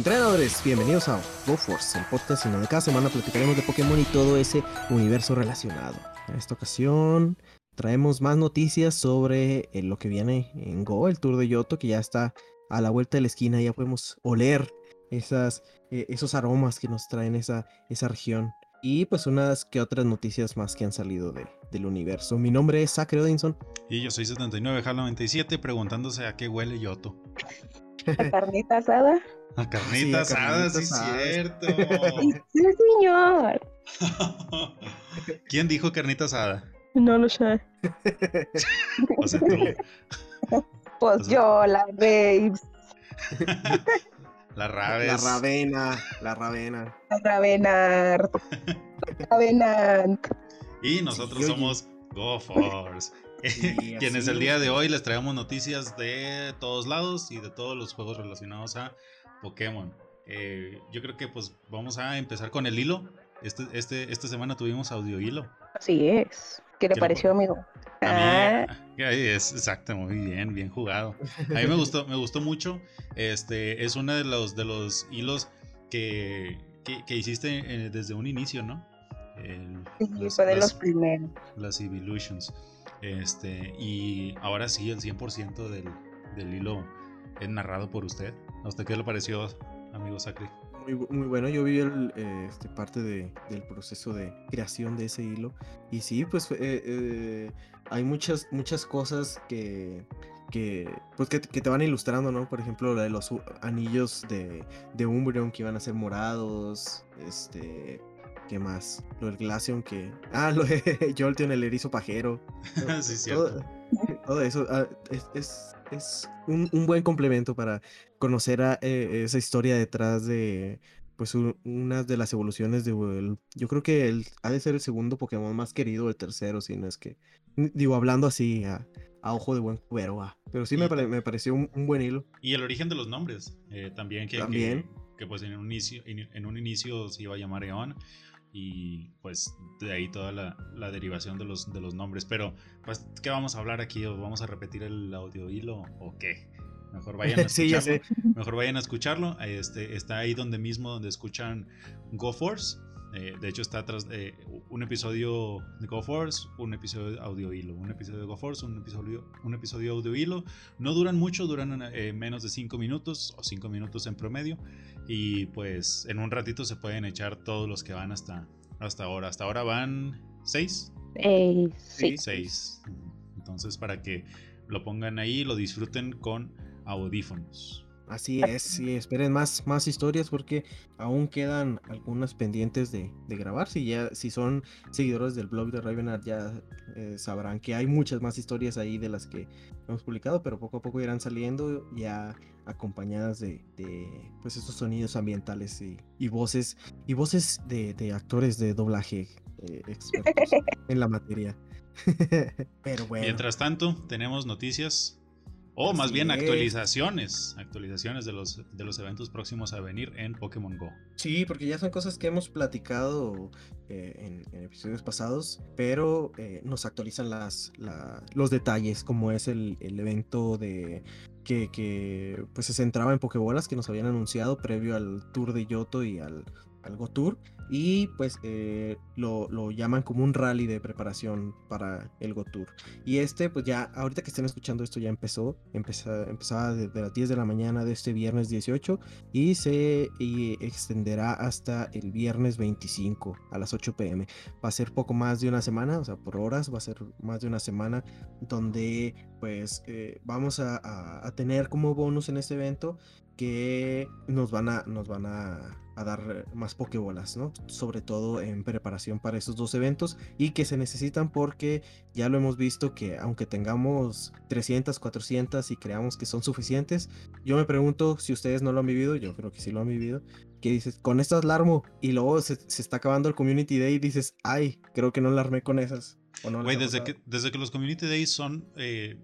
Entrenadores, bienvenidos a GoForce, el podcast en donde cada semana platicaremos de Pokémon y todo ese universo relacionado. En esta ocasión traemos más noticias sobre eh, lo que viene en Go, el Tour de Yoto, que ya está a la vuelta de la esquina, ya podemos oler esas, eh, esos aromas que nos traen esa, esa región. Y pues unas que otras noticias más que han salido de, del universo. Mi nombre es Zachary Odinson. Y yo soy 79 97 preguntándose a qué huele Yoto. ¿A carnita asada? A carnita Sí, a asada, sí, cierto. Sí, señor. ¿Quién dijo carnita asada? No lo sé. O sea, tú. Pues O sea- yo, la Babes, La La Raves. Ravena, la Ravena. la Ravenart, la Ravenant. Y nosotros Sí, somos GoForce. Quienes el día de hoy les traemos noticias de todos lados y de todos los juegos relacionados a Pokémon. Eh, yo creo que pues vamos a empezar con el hilo. Este, este, esta semana tuvimos audio hilo. Así es. ¿Qué le ¿Qué le pareció, amigo? A Ah, mí, ahí es exacto, muy bien, bien jugado. A mí me gustó, me gustó mucho. Este es uno de los de los hilos que, que, que hiciste eh, desde un inicio, ¿no? El- sí, las- fue de las- los primeros. las Evolutions. Este, y ahora sí, el 100% del, del hilo es narrado por usted. ¿A usted qué le pareció, amigo Sacri? Muy, muy bueno, yo vi el, eh, este, parte de- del proceso de creación de ese hilo. Y sí, pues eh, eh, hay muchas, muchas cosas que, que, pues que, te van ilustrando, ¿no? Por ejemplo, la de los anillos de, de Umbreon que iban a ser morados. Este. ¿Qué más? Lo del Glaceon que. Ah, lo de Jolteon, el erizo pajero. Sí, cierto. Todo, todo eso ah, es, es- es un, un buen complemento para conocer a, eh, esa historia detrás de pues u- una de las evoluciones de el- yo creo que el, ha de ser el segundo Pokémon más querido, el tercero, si no es que digo hablando así a, a ojo de buen cubero, ah, pero sí me, pare- me pareció un, un buen hilo. Y el origen de los nombres, eh, también, que, que- También. Que, pues en un, inicio, en, en un inicio se iba a llamar Eon. Y pues de ahí toda la, la derivación de los, de los nombres. Pero, pues, ¿qué vamos a hablar aquí? ¿O ¿Vamos a repetir el audio hilo o qué? Mejor vayan a escucharlo. Mejor vayan a escucharlo. Este, está ahí donde mismo donde escuchan GoForce. Eh, de hecho, está atrás de un episodio de GoForce, un episodio de audio hilo, un episodio de GoForce, un episodio, un episodio de audio hilo. No duran mucho, duran eh, menos de 5 minutos o 5 minutos en promedio. Y pues en un ratito se pueden echar todos los que van hasta, hasta ahora. Hasta ahora van 6. Eh, sí. Sí. 6. Entonces, para que lo pongan ahí, lo disfruten con audífonos. Así es, sí, esperen más, más historias porque aún quedan algunas pendientes de, de grabar. Si ya, si son seguidores del blog de Ravenart, ya eh, sabrán que hay muchas más historias ahí de las que hemos publicado, pero poco a poco irán saliendo ya acompañadas de, de, pues estos sonidos ambientales y, y voces y voces de, de actores de doblaje eh, expertos en la materia. pero bueno. Mientras tanto, tenemos noticias. O más bien es. actualizaciones. Actualizaciones de los, de los eventos próximos a venir en Pokémon Go. Sí, porque ya son cosas que hemos platicado eh, en, en episodios pasados, pero eh, nos actualizan las, la- los detalles, como es el, el evento de que, que, pues se centraba en Pokébolas que nos habían anunciado previo al Tour de Yoto y al, al Go Tour. Y pues eh, lo, lo llaman como un rally de preparación para el Go Tour. Y este, pues ya, ahorita que estén escuchando esto, ya empezó. Empeza- empezaba desde las 10 de la mañana de este viernes 18 y se extenderá hasta el viernes 25 a las 8 pm. Va a ser poco más de una semana, o sea, por horas, va a ser más de una semana donde pues eh, vamos a, a- a tener como bonus en este evento que nos van a, nos van a, a dar más pokebolas, ¿no? Sobre todo en preparación para esos dos eventos y que se necesitan porque ya lo hemos visto que aunque tengamos 300, 400 y creamos que son suficientes, yo me pregunto si ustedes no lo han vivido, yo creo que sí lo han vivido, que dices, con estas la armo y luego se, se está acabando el Community Day y dices, ay, creo que no la armé con esas. ¿O no les Güey, ha desde que, desde que los Community Days son. eh,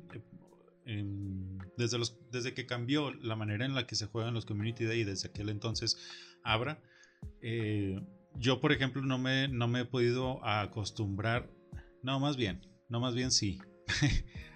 em, desde, los, desde que cambió la manera en la que se juegan los Community Day, desde aquel entonces Abra, eh, yo, por ejemplo, no me, no me he podido acostumbrar. No, más bien, no, más bien sí.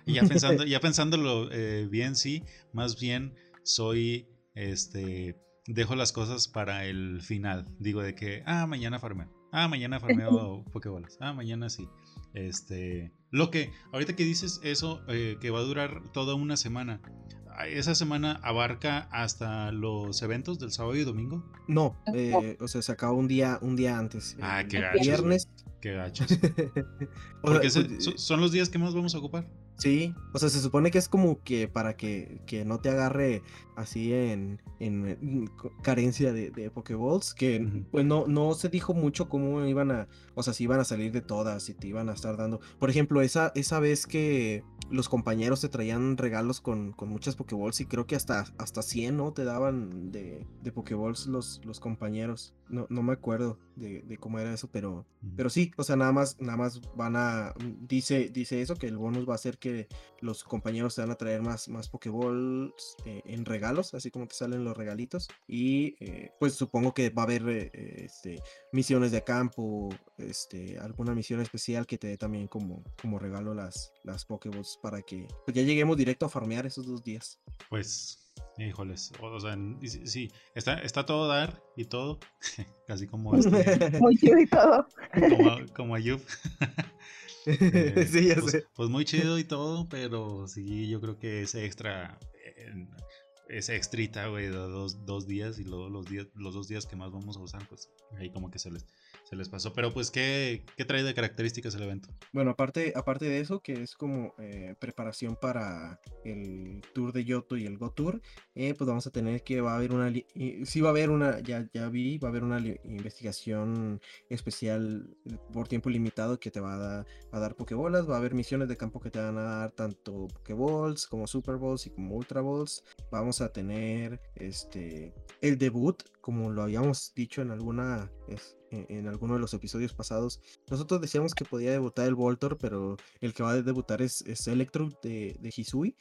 Y ya pensando, ya pensándolo eh, bien, sí, más bien soy este dejo las cosas para el final. Digo de que, ah, mañana farmeo. Ah, mañana farmeo Pokébolas. Ah, mañana sí. Este, lo que, ahorita que dices eso, eh, que va a durar toda una semana, ah, ¿esa semana abarca hasta los eventos del sábado y domingo? No, eh, o sea, se acaba un día, un día antes. Ah, el qué gachos, Viernes. Qué gachos. Porque se- pues, so- son los días que más vamos a ocupar. Sí, o sea, se supone que es como que para que, que no te agarre así en, en, carencia de, de Pokéballs, que pues no, no se dijo mucho cómo iban a, o sea, si iban a salir de todas, si te iban a estar dando. Por ejemplo, esa, esa vez que los compañeros te traían regalos con, con muchas Pokéballs y creo que hasta, hasta 100, ¿no? Te daban de, de Pokéballs los, los compañeros. No, no me acuerdo de, de cómo era eso, pero, pero sí, o sea, nada más, nada más van a, dice, dice eso, que el bonus va a ser que los compañeros te van a traer más, más Pokéballs eh, en regalos, así como te salen los regalitos. Y eh, pues supongo que va a haber eh, eh, este, misiones de campo, este, alguna misión especial que te dé también como, como regalo las, las Pokéballs para que pues, ya lleguemos directo a farmear esos dos días. Pues, híjoles, o, o sea, sí, está, está todo dar y todo, casi como este, Muy chido y todo. como, como Ayub. Eh, sí, ya pues, sé. pues muy chido y todo, pero sí, yo creo que ese extra, eh, ese extrita, güey, de dos, dos días y luego los, días, los dos días que más vamos a usar, pues ahí como que se les, se les pasó. Pero pues, ¿qué, qué trae de características el evento? Bueno, aparte, aparte de eso, que es como eh, preparación para el tour de Yoto y el Go Tour, eh, pues vamos a tener que va a haber una, y sí va a haber una, ya, ya vi, va a haber una investigación especial eh, por tiempo limitado que te va a, da- a dar Pokébolas, va a haber misiones de campo que te van a dar tanto Pokéballs como Super Balls y como Ultra Balls. Vamos a tener este el debut, como lo habíamos dicho en alguna es- en, alguno de los episodios pasados. Nosotros decíamos que podía debutar el Voltor, pero el que va a debutar es, Electro de, Hisui.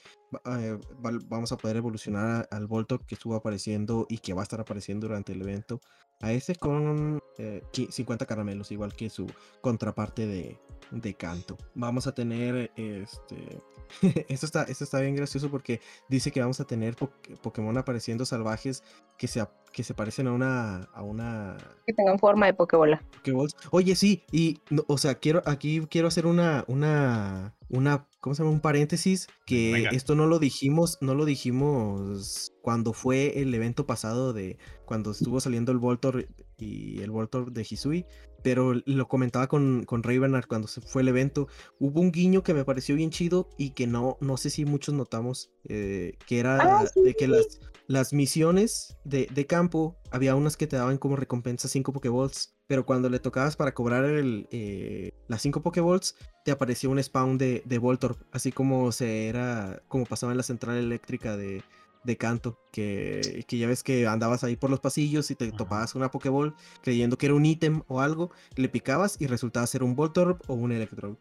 Eh, va- vamos a poder evolucionar al Voltor que estuvo apareciendo y que va a estar apareciendo durante el evento. A ese con eh, qui- 50 caramelos, igual que su contraparte de, de canto. Vamos a tener este. esto, está, esto está bien gracioso porque dice que vamos a tener po- Pokémon apareciendo salvajes que se, que se parecen a una, a una Que tengan forma de Pokébola. Pokéballs. Oye, sí, y no, o sea, quiero aquí quiero hacer una una una ¿cómo se llama? un paréntesis que Venga. esto no lo dijimos, no lo dijimos cuando fue el evento pasado de cuando estuvo saliendo el Voltor y el Voltor de Hisui, pero lo comentaba con con Ravenard cuando se fue el evento, hubo un guiño que me pareció bien chido y que no no sé si muchos notamos eh, que era Ah, sí, de que sí. las las misiones de, de campo, había unas que te daban como recompensa 5 Pokéballs, pero cuando le tocabas para cobrar el, eh, las 5 Pokéballs, te aparecía un spawn de, de Voltorb, así como se era, como pasaba en la central eléctrica de, de Canto, que, que ya ves que andabas ahí por los pasillos y te Ajá. topabas una Pokéball creyendo que era un ítem o algo, le picabas y resultaba ser un Voltorb o un Electrode.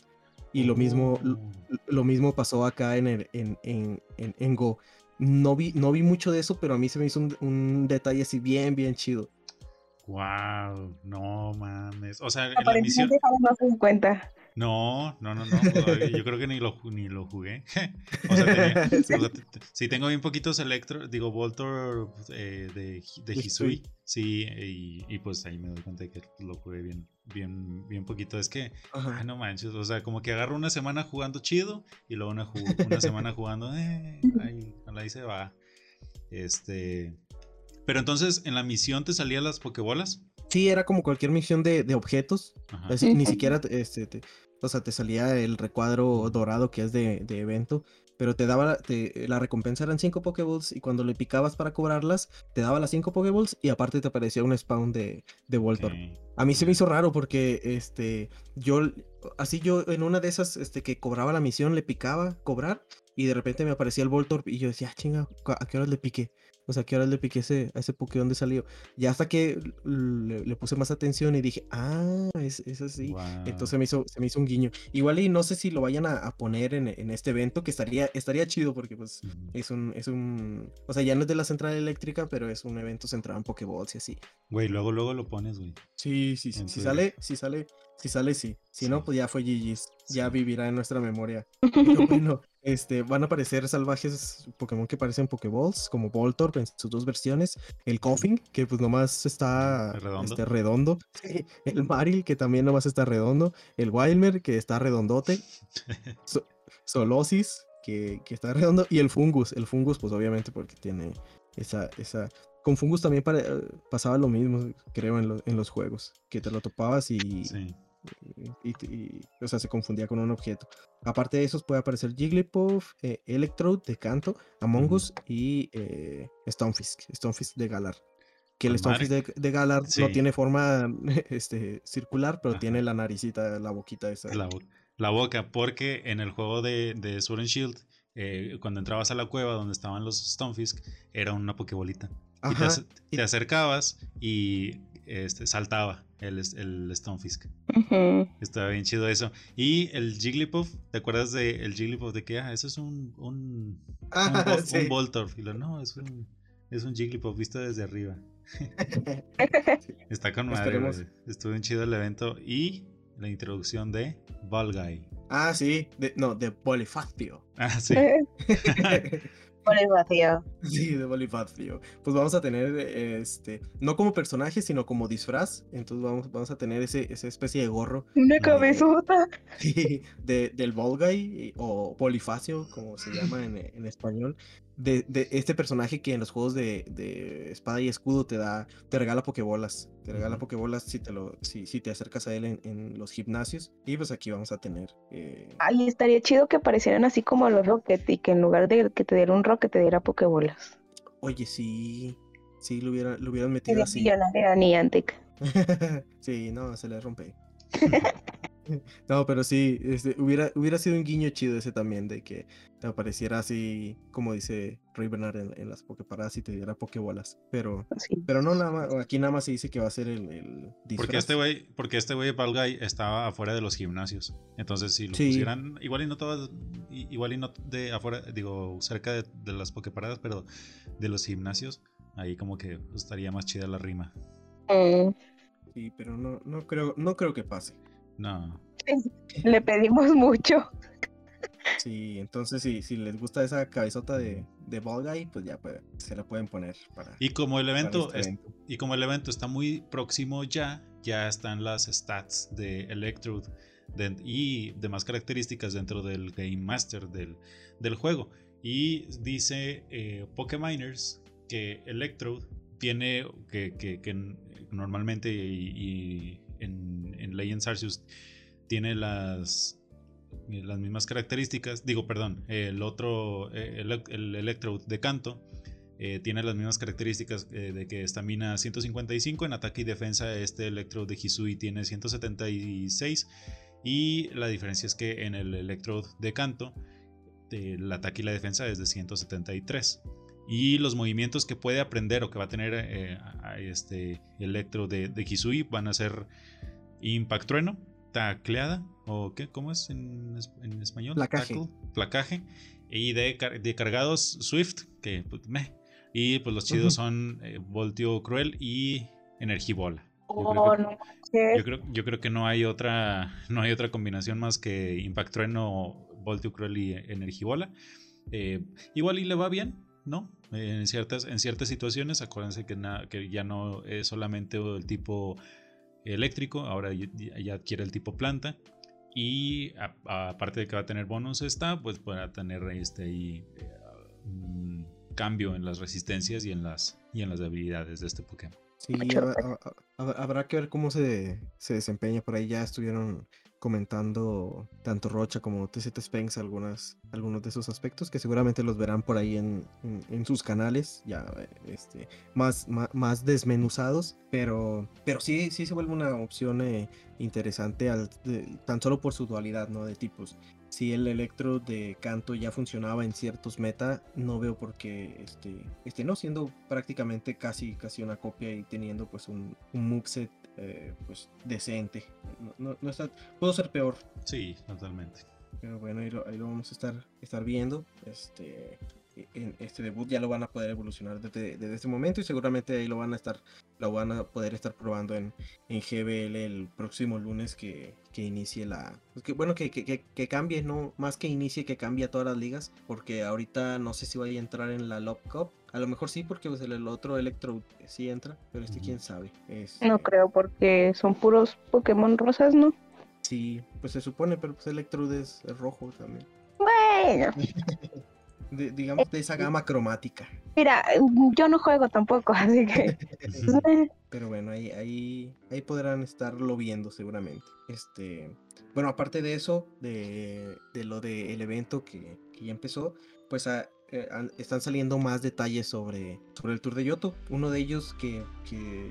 Y lo mismo, lo- Oh. lo mismo pasó acá en, el, en, en, en, en Go. No vi, no vi mucho de eso, pero a mí se me hizo un, un detalle así bien, bien chido. Wow, no mames. O sea, en la misión. Aparentemente Java no se dio cuenta. No, no, no, no. Yo creo que ni lo, ni lo jugué. o sea, tenía- Sí. o sea, te- te- sí tengo bien poquitos Electro, digo, Voltor eh, de, de Hisui. Sí, y, y pues ahí me doy cuenta de que lo jugué bien, bien, bien poquito. Es que, ay, no manches, o sea, como que agarro una semana jugando chido y luego una, una semana jugando, eh, ahí, ahí se va. Este. Pero entonces, en la misión te salían las Pokébolas. Sí, era como cualquier misión de, de objetos. Ni siquiera, te- este, te- o sea, te salía el recuadro dorado que es de, de evento. Pero te daba, te- la recompensa eran 5 Pokéballs y cuando le picabas para cobrarlas, te daba las 5 Pokéballs y aparte te aparecía un spawn de, de Voltorb. A mí se me hizo raro porque, este, yo, así yo en una de esas, este, que cobraba la misión, le picaba cobrar y de repente me aparecía el Voltorb y yo decía, "Ah, chinga, ¿cu- ¿a qué horas le piqué? O sea, ¿a qué horas le piqué ese, a ese Poké donde salió? Ya hasta que le, le puse más atención y dije, ah, es, es así. Entonces me hizo, se me hizo un guiño. Igual y no sé si lo vayan a, a poner en, en este evento, que estaría, estaría chido porque pues es un, es un, o sea, ya no es de la central eléctrica, pero es un evento centrado en Pokéballs y así. Güey, luego, luego lo pones, güey. Sí, Sí, sí, sí. Si sale, si sale, si sale, sí. Si Sí. no, pues ya fue GG's. Ya vivirá en nuestra memoria. Pero bueno, este, van a aparecer salvajes Pokémon que parecen Pokéballs, como Voltorb en sus dos versiones. El Coffin, que pues nomás está Redondo. este, redondo. El Maril, que también nomás está redondo. El Wilmer, que está redondote. So- Solosis, que, que está redondo. Y el Fungus. El Fungus, pues obviamente porque tiene esa... esa... Con Fungus también pasaba lo mismo, creo, en, lo- en los juegos. Que te lo topabas y, Sí. y, y- o sea, se confundía con un objeto. Aparte de esos puede aparecer Jigglypuff, eh, Electrode de Canto, Among. Us y eh, Stonefisk, Stonefisk de Galar. Que el madre. Stonefisk de, de Galar no tiene forma este, circular, pero Ajá. tiene la naricita, la boquita esa. La, bo- la boca, porque en el juego de, de Sword and Shield, eh, cuando entrabas a la cueva donde estaban los Stonefisk, era una Pokébolita. Y te, Ajá, y- te acercabas y este, saltaba el, el Stonefisk. Ujú. Estaba bien chido eso. Y el Jigglypuff, ¿te acuerdas del el Jigglypuff de que ah, eso es un, un, un, Ah, Vol- sí. un Voltorb? Y lo, no, es un, es un Jigglypuff visto desde arriba. Está con madre. Estuvo bien chido el evento. Y la introducción de Guy ah, sí, de- no, de Bonifacio. Ah, sí. Vacío. Sí, de Bonifacio. Pues vamos a tener, este, no como personaje, sino como disfraz. Entonces vamos, vamos a tener ese, esa especie de gorro Una cabezota. Sí, de, del Volgai o Polifacio, como se llama en, en español, de, de este personaje que en los juegos de, de espada y escudo te da, te regala pokebolas, te regala pokebolas si te lo, si, si te acercas a él en, en los gimnasios. Y pues aquí vamos a tener. eh, Ay, estaría chido que parecieran así como los Rocket y que en lugar de que te diera un Rocket te diera Pokébolas. oye, sí, sí, lo hubieran, lo hubieran metido así. millonaria Niantic. sí, no, se le rompe. No, pero sí, este, hubiera, hubiera sido un guiño chido ese también, de que te apareciera así, como dice Ray Bernard en, en las Poképaradas y te diera Pokébolas. Pero, Sí. pero no, nada más, aquí nada más se dice que va a ser el, el Porque este güey, porque este güey Guy estaba afuera de los gimnasios. Entonces, si lo Sí. pusieran, igual y no todas, igual y no de afuera, digo, cerca de, de las pokeparadas, pero de los gimnasios, ahí como que estaría más chida la rima. Mm, Sí, pero no, no creo, no creo que pase. No. Le pedimos mucho. Sí, entonces si, si les gusta esa cabezota de, de Ball Guy, pues ya pues, se la pueden poner para, Y como el para evento, este es- y como el evento está muy próximo ya, ya están las stats de Electrode de- y demás características dentro del Game Master del, del juego. Y dice eh, Pokeminers que Electrode tiene, que, que- normalmente y, y en, en Legends Arceus tiene las, las mismas características. Digo, perdón, el otro, eh, el, el Electrode de canto eh, tiene las mismas características eh, de que estamina 155 en ataque y defensa. Este Electrode de Hisui tiene 176. Y la diferencia es que en el Electrode de canto, el ataque y la defensa es de 173. Y los movimientos que puede aprender o que va a tener eh, a- este Electro de, de Hisui van a ser Impact Trueno, Tacleada, o qué, ¿cómo es en, en español? Placaje. Tackle, placaje. Y de, de cargados Swift, que pues, meh. Y pues los chidos Ujú. son eh, Voltio Cruel y Energibola. Yo creo Oh, que- no manches. yo creo, yo creo que no hay otra no hay otra combinación más que Impact Trueno, Voltio Cruel y Energibola. Eh, igual y le va bien, ¿no? En, ciertas, en ciertas situaciones, acuérdense que, ya no es solamente el tipo eléctrico, ahora ya, adquiere el tipo planta. Y aparte de que va a tener bonus esta, pues a tener este ahí, eh, cambio en las resistencias y en las, y en las de este Pokémon. Sí, Mucho habrá, ha- ha- habrá que ver cómo se, se desempeña. Por ahí ya estuvieron comentando tanto Rocha como TZ Spence algunas, algunos de esos aspectos que seguramente los verán por ahí en, en- en sus canales ya eh, este, más, más, más desmenuzados. Pero, pero sí, sí se vuelve una opción eh, interesante al, de- tan solo por su dualidad ¿no? de tipos. Si el electro de canto ya funcionaba en ciertos meta, no veo por qué este, este no siendo prácticamente casi, casi una copia y teniendo pues un, un moveset eh, pues decente. No, no- no está, puedo ser peor, Sí, totalmente. pero bueno, ahí lo, ahí lo vamos a estar, estar viendo. Este, en este debut ya lo van a poder evolucionar desde, desde este momento y seguramente ahí lo van a estar, lo van a poder estar probando en, en GBL el próximo lunes que, que inicie la. pues que, bueno, que, que, que- cambie, no más que inicie, que cambie a todas las ligas, porque ahorita no sé si vaya a entrar en la Love Cup. A lo mejor sí, porque pues, el, el otro Electro sí entra, pero este quién sabe. Es, No creo, porque son puros Pokémon rosas, ¿no? Sí, pues se supone, pero pues Electrode es, es rojo también. Bueno, De- digamos de esa gama cromática. mira, yo no juego tampoco, así que. Pero bueno, ahí, ahí, ahí podrán estarlo viendo seguramente. Este, bueno, aparte de eso, de, de lo del evento que, que ya empezó, pues ah, eh, están saliendo más detalles sobre, sobre el Tour de Yoto. Uno de ellos que, que,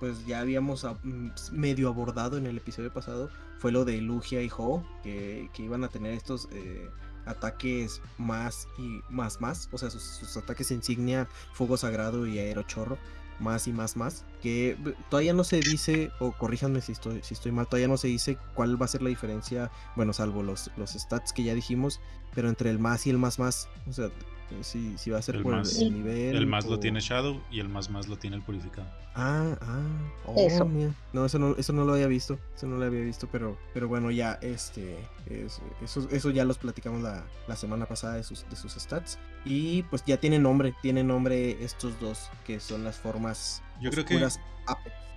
pues ya habíamos mm, medio abordado en el episodio pasado fue lo de Lugia y Ho, que, que iban a tener estos eh, ataques más y más más, o sea, sus, ataques insignia, Fuego Sagrado y Aerochorro más y más más que todavía no se dice o corríjanme si estoy si estoy mal todavía no se dice cuál va a ser la diferencia bueno salvo los los stats que ya dijimos pero entre el más y el más más o sea si, si va a ser El por el- más- el, nivel El más lo o- tiene Shadow y el más más lo tiene el purificado. ah ah oh, Eso. mira. no eso no eso no lo había visto eso no lo había visto pero pero bueno ya este es- eso eso ya los platicamos la, la semana pasada de sus de sus stats y pues ya tiene nombre tiene nombre estos dos que son las formas Yo creo que Apex.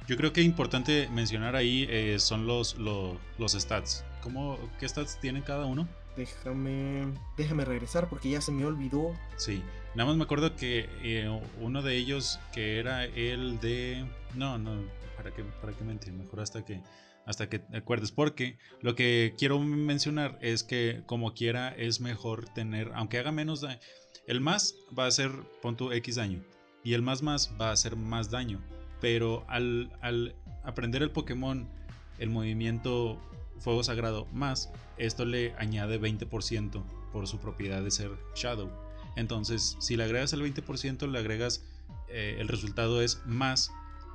yo creo que importante mencionar ahí eh, son los, los, los stats. ¿Cómo, ¿Qué stats tienen cada uno? Déjame, déjame regresar porque ya se me olvidó. Sí, nada más me acuerdo que eh, uno de ellos que era el de... No, no, ¿para qué, para qué mentir? Mejor hasta que, hasta que te acuerdes. Porque lo que quiero mencionar es que como quiera es mejor tener, aunque haga menos daño, el más va a hacer, pon tu X daño. Y el más más va a hacer más daño. Pero al, al aprender el Pokémon, el movimiento Fuego Sagrado más, esto le añade 20% por su propiedad de ser Shadow. Entonces, si le agregas el 20%, le agregas, eh, el resultado es más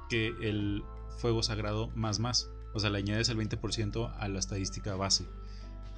que el Fuego Sagrado más más. O sea, le añades el 20% a la estadística base,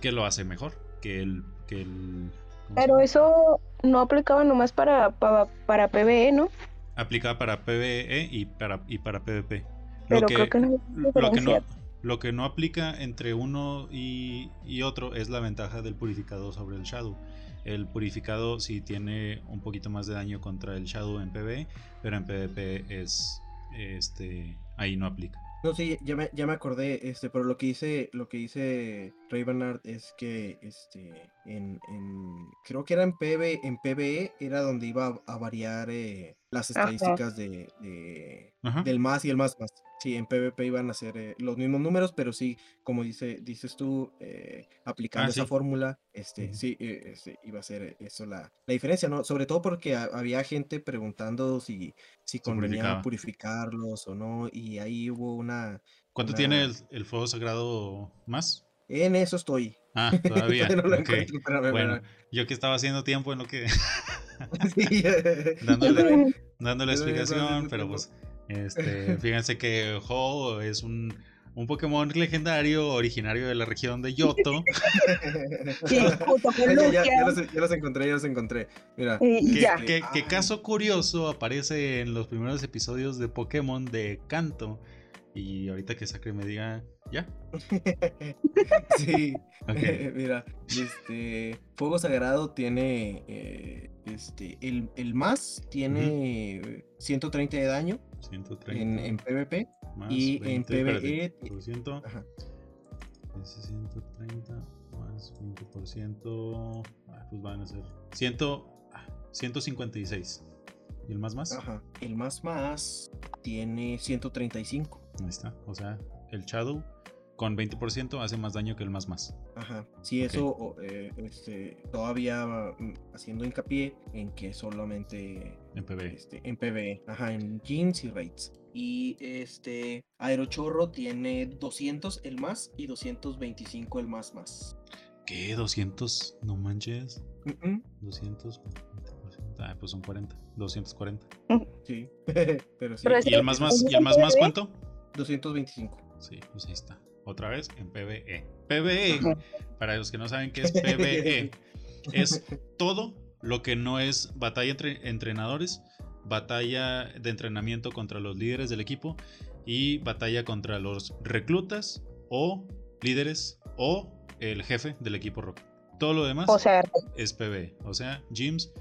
que lo hace mejor que el... Que el ¿cómo se Pero eso no aplicaba nomás para, para, para PvE, ¿no? Aplica para PvE y para, y para PvP. Pero creo que no hay lo que no. Lo que no aplica entre uno y, y otro es la ventaja del purificado sobre el Shadow. El purificado sí tiene un poquito más de daño contra el Shadow en PvE, pero en PvP es este ahí no aplica. No, sí, ya me, ya me acordé, este, pero lo que hice, lo que hice Ravenard es que este en, en creo que era en PB, en PBE era donde iba a, a variar eh, las estadísticas de, de- del más y el más más. Sí, en PvP iban a ser eh, los mismos números, pero sí, como dice, dices tú, eh, aplicando Ah, esa sí. fórmula, este, sí, eh, este, iba a ser eso la, la diferencia, ¿no? Sobre todo porque ha- había gente preguntando si, si convenía purificarlos o no, y ahí hubo una... ¿Cuánto una- tiene el, el fuego sagrado más? En eso estoy. Ah, todavía. No lo encuentro, Bueno, yo que estaba haciendo tiempo en lo que Sí, dándole, dándole explicación, pero pues este, fíjense que Ho es un, un Pokémon legendario originario de la región de Yoto. Sí, junto con Ya, ya, los, ya los encontré, ya los encontré. Mira. Y Que, ya. que- que Ah. caso curioso aparece en los primeros episodios de Pokémon de Kanto. Y ahorita que Sacre me diga, ya. sí, Ok. mira, este Fuego Sagrado tiene eh, este el, el más tiene 130 de daño 130 en, en PvP más y en 20, PvE espérate, por ciento, ajá, ese 130 más 20%. ah, pues van a ser 100, ah, 156. ¿Y el más más? ajá. el más más tiene 135. Ahí está. O sea, el Shadow con 20% hace más daño que el más más. Ajá, sí, eso eh, este, todavía mm, haciendo hincapié en que solamente En PvE. este, en PvE, ajá, en jeans y raids. Y este Aerochorro tiene 200 el más y 225 el más más. ¿Qué? ¿200? No manches. Mm, mm, 200. 20%. Ah, pues son 40. 240. sí, pero sí, Pero ¿Y el más más? ¿es ¿Y el más más PvE? cuánto? 225. Sí, pues ahí está. Otra vez en PvE. PvE, Ajá. para los que no saben qué es PvE, es todo lo que no es batalla entre entrenadores, batalla de entrenamiento contra los líderes del equipo y batalla contra los reclutas o líderes o el jefe del equipo rock. Todo lo demás O sea, es PvE, o sea, gyms,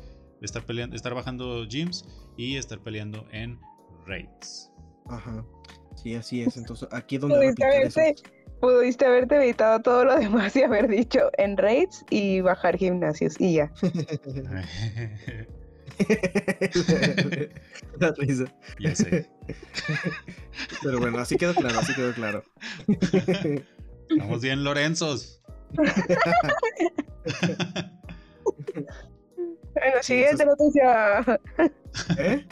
estar peleando, estar bajando gyms y estar peleando en raids. Ajá. Sí, así es. Entonces, aquí es donde pudiste haberte, pudiste haberte evitado todo lo demás y haber dicho en raids y bajar gimnasios y ya. La risa. ya sé. Pero bueno, así quedó claro, así quedó claro. Estamos bien, Lorenzos. Bueno, siguiente noticia. ¿Eh?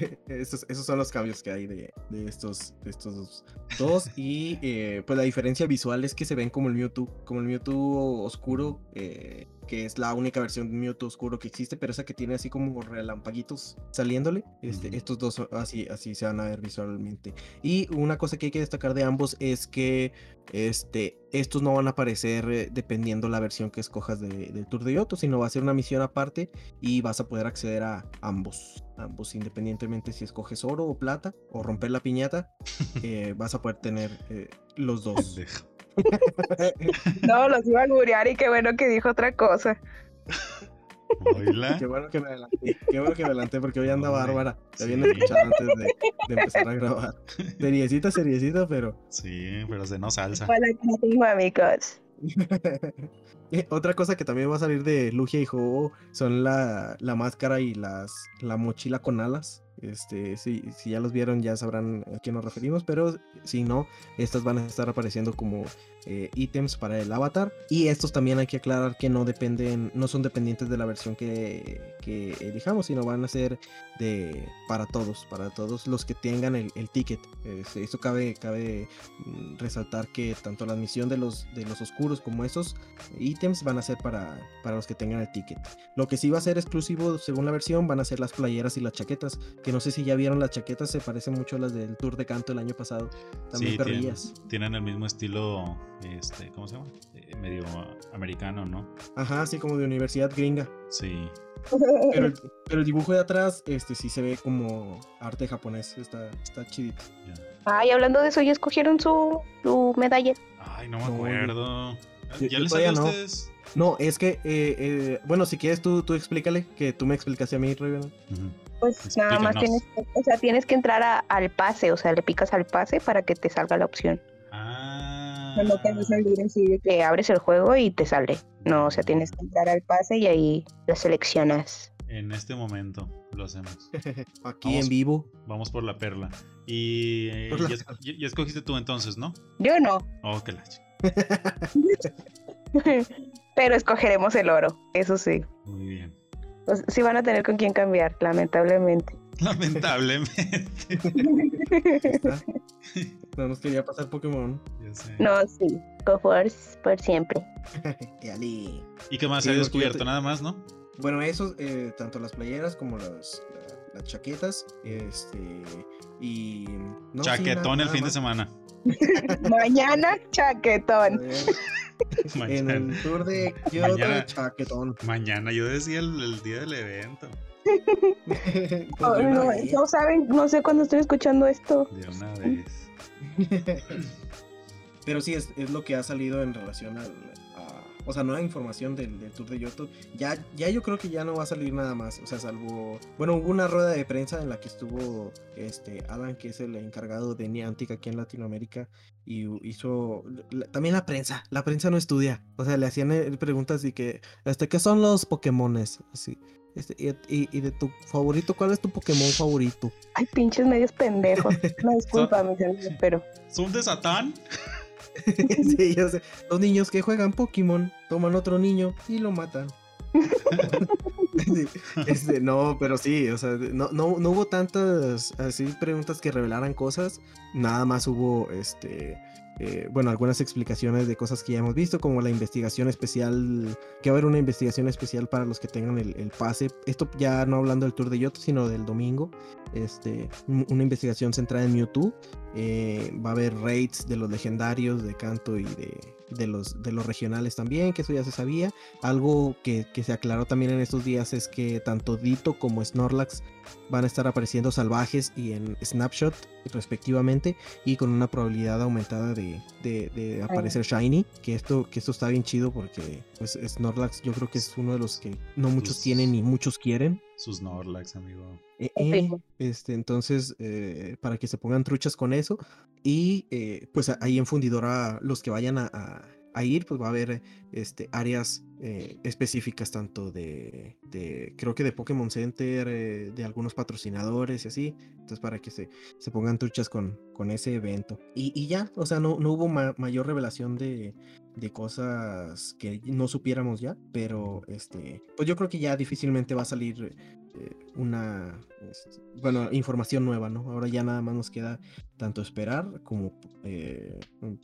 Esos, esos son los cambios que hay de, de estos, estos dos. Y eh, pues la diferencia visual es que se ven como el Mewtwo, como el Mewtwo oscuro, eh, que es la única versión de Mewtwo oscuro que existe, pero esa que tiene así como relampaguitos saliéndole. Este. Estos dos así, así se van a ver visualmente. Y una cosa que hay que destacar de ambos es que este, estos no van a aparecer eh, dependiendo la versión que escojas de- del Tour de Yoto, sino va a ser una misión aparte y vas a poder acceder a ambos. Ambos, independientemente si escoges oro o plata o romper la piñata, eh, vas a poder tener eh, los dos. No, los iba a alburear y qué bueno que dijo otra cosa. Oíla. Qué bueno que me adelanté, qué bueno que me adelanté porque hoy anda Hombre, bárbara. Te habían sí. escuchado antes de, de empezar a grabar. Seriecita, seriecita, pero Sí, pero se nos salsa. Hola, ¿cómo tengo amigos? Eh, Otra cosa que también va a salir de Lugia y Ho son la, la máscara y las la mochila con alas. Este, si, si ya los vieron ya sabrán a qué nos referimos, pero si no, estas van a estar apareciendo como eh, ítems para el avatar. Y estos también hay que aclarar que no dependen, no son dependientes de la versión que, que elijamos, sino van a ser de para todos, para todos los que tengan el, ticket. Este, esto cabe, cabe mm, resaltar que tanto la misión de los, de los oscuros como esos ítems van a ser para, para los que tengan el ticket. Lo que sí va a ser exclusivo según la versión van a ser las playeras y las chaquetas, que no sé si ya vieron las chaquetas, se parecen mucho a las del Tour de Canto el año pasado. También Sí, tienen, perrillas. tienen el mismo estilo, este, ¿cómo se llama? Eh, medio americano, ¿no? Ajá, así como de universidad gringa. Sí. Pero el, pero el dibujo de atrás, este sí se ve como arte japonés, está, está chidito. ya. Ay, hablando de eso, ¿ya escogieron su, su medalla? Ay, no me No, acuerdo. yo- ¿Ya yo les salió a todavía no. ustedes? No, es que, eh, eh, bueno, si quieres tú, tú explícale, que tú me explicaste a mí, Reven. Ujú. Pues nada más tienes que, o sea, tienes que entrar a- al pase, o sea, le picas al pase para que te salga la opción. Ah. No te va a salir así de que abres el juego y te sale. No, o sea, tienes que entrar al pase y ahí lo seleccionas. En este momento lo hacemos. Aquí Vamos. en vivo. Vamos por la perla. Y eh, la ya, es- ya- ya escogiste tú entonces, ¿no? Yo no, Oh, que la ch- pero escogeremos el oro, eso sí. Muy bien. Pues, sí van a tener con quién cambiar, lamentablemente. Lamentablemente. Está. No nos quería pasar Pokémon. Ya sé. No, sí, Go Force por siempre. Y Ali. ¿Y qué más Sí, se ha descubierto? te- Nada más, ¿no? Bueno, esos, eh, tanto las playeras como las, la- las chaquetas, este, y... no, sí, Chaquetón nada- el nada fin de semana. Mañana, chaquetón. A ver, En Mañana. el tour de Kyoto, Mañana. chaquetón. Mañana, yo decía el, el día del evento. Pues Oh, no, vez. no saben, no sé cuándo estoy escuchando esto. De una vez. Pero sí, es, es lo que ha salido en relación al... o sea, nueva información del, del Tour de Yoto. Ya, ya yo creo que ya no va a salir nada más. O sea, salvo... Bueno, hubo una rueda de prensa en la que estuvo este Alan, que es el encargado de Niantic aquí en Latinoamérica. Y hizo... la- también la prensa. La prensa no estudia. O sea, le hacían eh, preguntas y que... Este, ¿Qué son los Pokémones? Así. Este, y, y- y de tu favorito, ¿cuál es tu Pokémon favorito? Ay, pinches medios pendejos. No, disculpa, mis amigos, pero. ¿Son de Satán? sí, yo sé. Los niños que juegan Pokémon toman otro niño y lo matan. Este, no, pero sí, o sea, no, no, no hubo tantas así preguntas que revelaran cosas. Nada más hubo este eh, bueno, algunas explicaciones de cosas que ya hemos visto, como la investigación especial, que va a haber una investigación especial para los que tengan el, el pase. Esto ya no hablando del tour de Yoto, sino del domingo. Este, una investigación centrada en Mewtwo. Eh, va a haber raids de los legendarios de Canto y de, de, los, de los regionales también, que eso ya se sabía. Algo que, que se aclaró también en estos días es que tanto Dito como Snorlax van a estar apareciendo salvajes y en Snapshot respectivamente y con una probabilidad aumentada de, de, aparecer Shiny que esto que esto está bien chido porque pues Snorlax yo creo que es uno de los que no muchos tienen ni muchos quieren sus Snorlax amigo eh, eh, este entonces eh, para que se pongan truchas con eso y pues ahí en fundidora los que vayan a a ir, pues va a haber este, áreas eh, específicas tanto de, creo que de Pokémon Center, eh, de algunos patrocinadores y así. Entonces para que se, se pongan truchas con, con ese evento. Y, ya, o sea, no, no hubo mayor revelación de, de cosas que no supiéramos ya, pero este, pues yo creo que ya difícilmente va a salir eh, una este, bueno información nueva no ahora ya nada más nos queda tanto esperar como eh,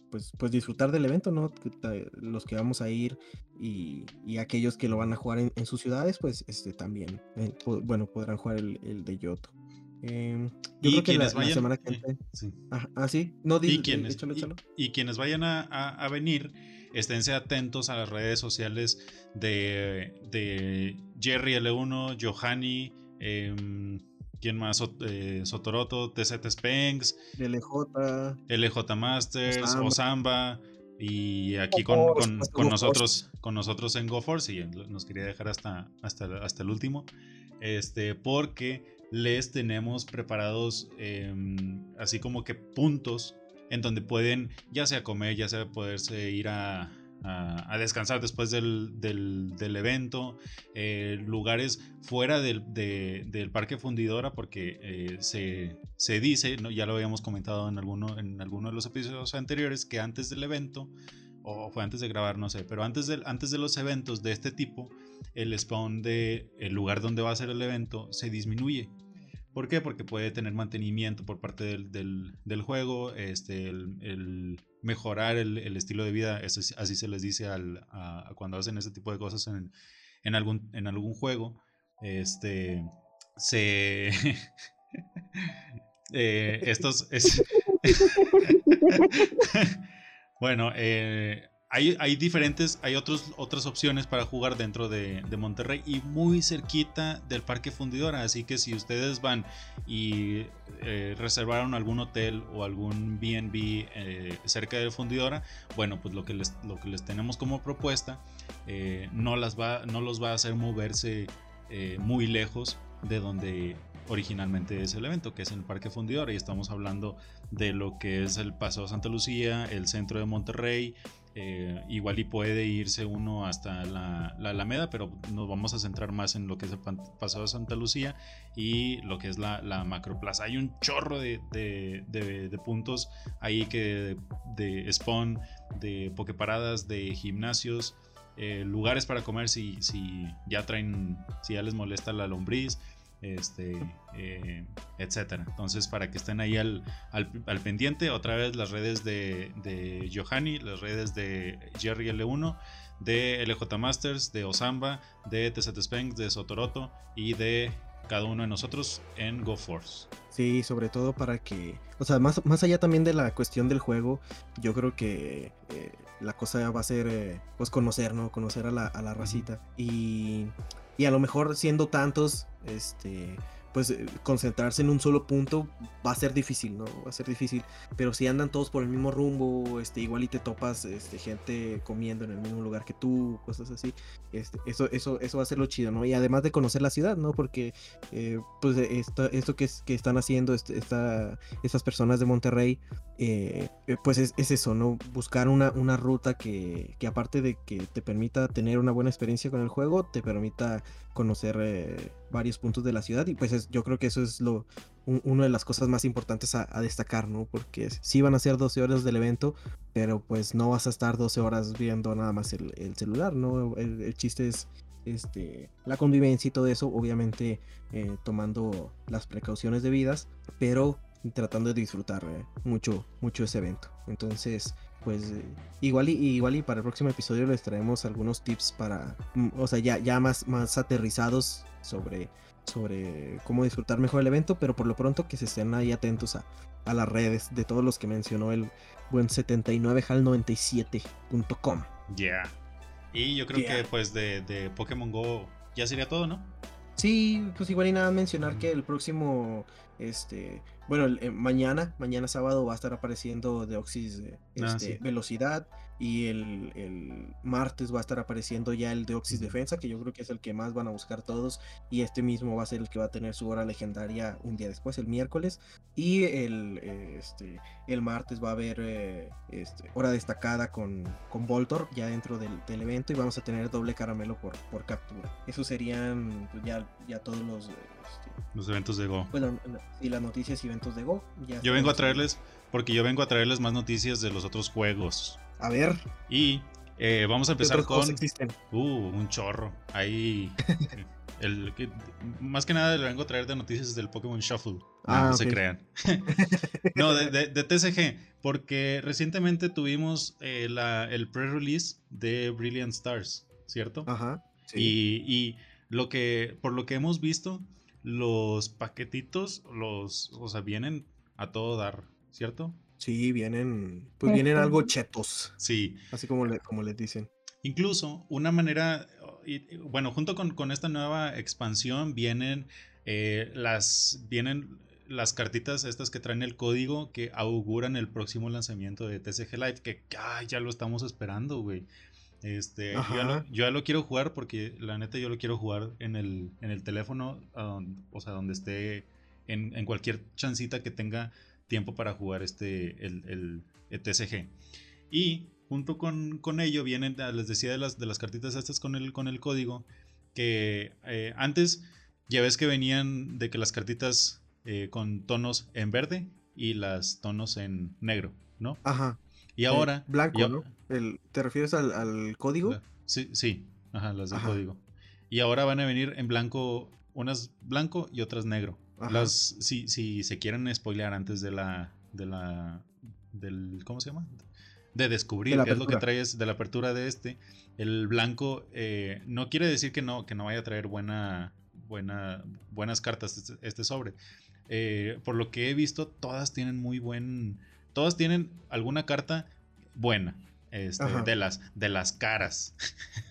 pues pues disfrutar del evento no los que vamos a ir y, y aquellos que lo van a jugar en, sus ciudades pues este también eh, bueno podrán jugar el, de Yoto em, yo creo que la, semana que viene sí. ah, sí no y, quienes, y, quienes vayan a, a venir esténse atentos a las redes sociales de, de Jerry L1, Johanny, eh, ¿quién más? Eh, Sotoroto, TZ Spanks, LJ, LJ Masters, Osamba. y aquí con, con, nosotros con nosotros en GoForce y nos quería dejar hasta, hasta, hasta el último este porque les tenemos preparados em, así como que puntos en donde pueden ya sea comer, ya sea poderse ir a, descansar después del, evento, eh, lugares fuera del, del, parque fundidora, porque eh, se, se, dice, ¿no? ya lo habíamos comentado en alguno, en alguno de los episodios anteriores, que antes del evento, o fue antes de grabar, no sé, pero antes de, antes de los eventos de este tipo, el spawn del el lugar donde va a ser el evento se disminuye. ¿Por qué? Porque puede tener mantenimiento por parte del, del, juego, este, el, mejorar el, estilo de vida, así se les dice al, cuando hacen ese tipo de cosas en, en, algún, en algún juego. Este, se... eh, estos... Es, bueno, eh, hay, diferentes, hay otros, otras opciones para jugar dentro de, Monterrey y muy cerquita del Parque Fundidora. Así que si ustedes van y eh, reservaron algún hotel o algún BNB eh, cerca de Fundidora, bueno, pues lo que les, lo que les tenemos como propuesta eh, no, las va, no los va a hacer moverse muy lejos de donde originalmente es el evento, que es en el Parque Fundidora. Y estamos hablando de lo que es el Paseo Santa Lucía, el centro de Monterrey, eh, igual y puede irse uno hasta la, Alameda, pero nos vamos a centrar más en lo que es el pasado de Santa Lucía y lo que es la, la macroplaza. Hay un chorro de, puntos ahí que de, spawn, de pokeparadas, de gimnasios, eh, lugares para comer si, si ya traen, si ya les molesta la lombriz este, eh, etcétera. Entonces, para que estén ahí al, al, pendiente, otra vez las redes de, de Johanny, las redes de Jerry L1, de LJ Masters, de Osamba, de TZ Spanks, de Sotoroto y de cada uno de nosotros en GoForce. Sí, sobre todo para que, o sea, más, más allá también de la cuestión del juego, yo creo que eh, la cosa va a ser, eh, pues, conocer, ¿no? Conocer a la, a la racita. Y y a lo mejor siendo tantos, este, pues eh, concentrarse en un solo punto va a ser difícil, ¿no? Va a ser difícil. Pero si andan todos por el mismo rumbo, este, igual y te topas este, gente comiendo en el mismo lugar que tú, cosas así. Este, eso, eso, eso va a ser lo chido, ¿no? Y además de conocer la ciudad, ¿no? Porque eh, pues esto, esto que, es, que están haciendo este, esta, estas personas de Monterrey, eh, pues es, es, eso, ¿no? Buscar una, una ruta que, que aparte de que te permita tener una buena experiencia con el juego, te permita conocer eh, varios puntos de la ciudad y pues yo creo que eso es lo una de las cosas más importantes a, destacar, ¿no? Porque sí van a ser 12 horas del evento, pero pues no vas a estar 12 horas viendo nada más el, celular, ¿no? El, chiste es este, la convivencia y todo eso, obviamente eh, tomando las precauciones debidas, pero tratando de disfrutar eh, mucho, mucho ese evento. Entonces, pues eh, igual y igual y para el próximo episodio les traemos algunos tips para, mm, o sea, ya, ya más, más aterrizados sobre, sobre cómo disfrutar mejor el evento, pero por lo pronto que se estén ahí atentos a, a las redes de todos los que mencionó el buen 79hal97.com. Ya. Y yo creo que pues de, de Pokémon Go ya sería todo, ¿no? Sí, pues igual y nada mencionar que el próximo, este, bueno, eh, mañana, mañana sábado va a estar apareciendo Deoxys de Ah, este, sí. velocidad y el, el martes va a estar apareciendo ya el Deoxys defensa, que yo creo que es el que más van a buscar todos y este mismo va a ser el que va a tener su hora legendaria un día después, el miércoles y el, eh, este, el martes va a haber eh, este, hora destacada con, con Voltor ya dentro del, del evento y vamos a tener doble caramelo por, por captura. Esos serían pues, ya, ya todos los... este, Los eventos de Go. bueno, y las noticias y eventos de Go. ya Yo vengo a traerles, porque yo vengo a traerles más noticias de los otros juegos. A ver, Y eh, vamos a ¿qué empezar con... existen? Uh, un chorro. Ahí... el, que- más que nada le vengo a traer de noticias del Pokémon Shuffle. No, Ah, no se crean. no, de, de- de TCG. Porque recientemente tuvimos eh, la- el pre-release de Brilliant Stars, ¿cierto? Ajá. Sí. Y, y lo que, por lo que hemos visto, los paquetitos, los, o sea, vienen a todo dar, ¿cierto? Sí, vienen, pues vienen Ujú. algo chetos, Sí. así como, le, como les dicen. Incluso una manera, y- bueno, junto con, con esta nueva expansión vienen eh, las, vienen las cartitas estas que traen el código que auguran el próximo lanzamiento de TCG Live, que ay, ya lo estamos esperando, güey. Este, yo ya, lo, Ajá. yo ya lo quiero jugar porque la neta yo lo quiero jugar en el, en el teléfono, o sea, donde esté, en, en cualquier chancita que tenga tiempo para jugar este, el, el- el TCG. Y junto con, con ello vienen, ah, les decía de las, de las cartitas estas con el, con el código, que eh, antes ya ves que venían de que las cartitas eh, con tonos en verde y las tonos en negro, ¿no? Ajá. Y eh, ahora... blanco, y a- ¿no? El, ¿Te refieres al, al código? la- Sí, sí, ajá, las del Ajá. código. Y ahora van a venir en blanco, unas blanco y otras negro. Ajá. Las, si, si se quieren spoilear antes de la, de la, del, ¿cómo se llama? De descubrir De qué es lo que apertura. trae es- de la apertura de este. El blanco eh, no quiere decir que no, que no vaya a traer buena, buena, buenas cartas este, este sobre. Eh, por lo que he visto, todas tienen muy buen, todas tienen alguna carta buena. Este, de las de las caras.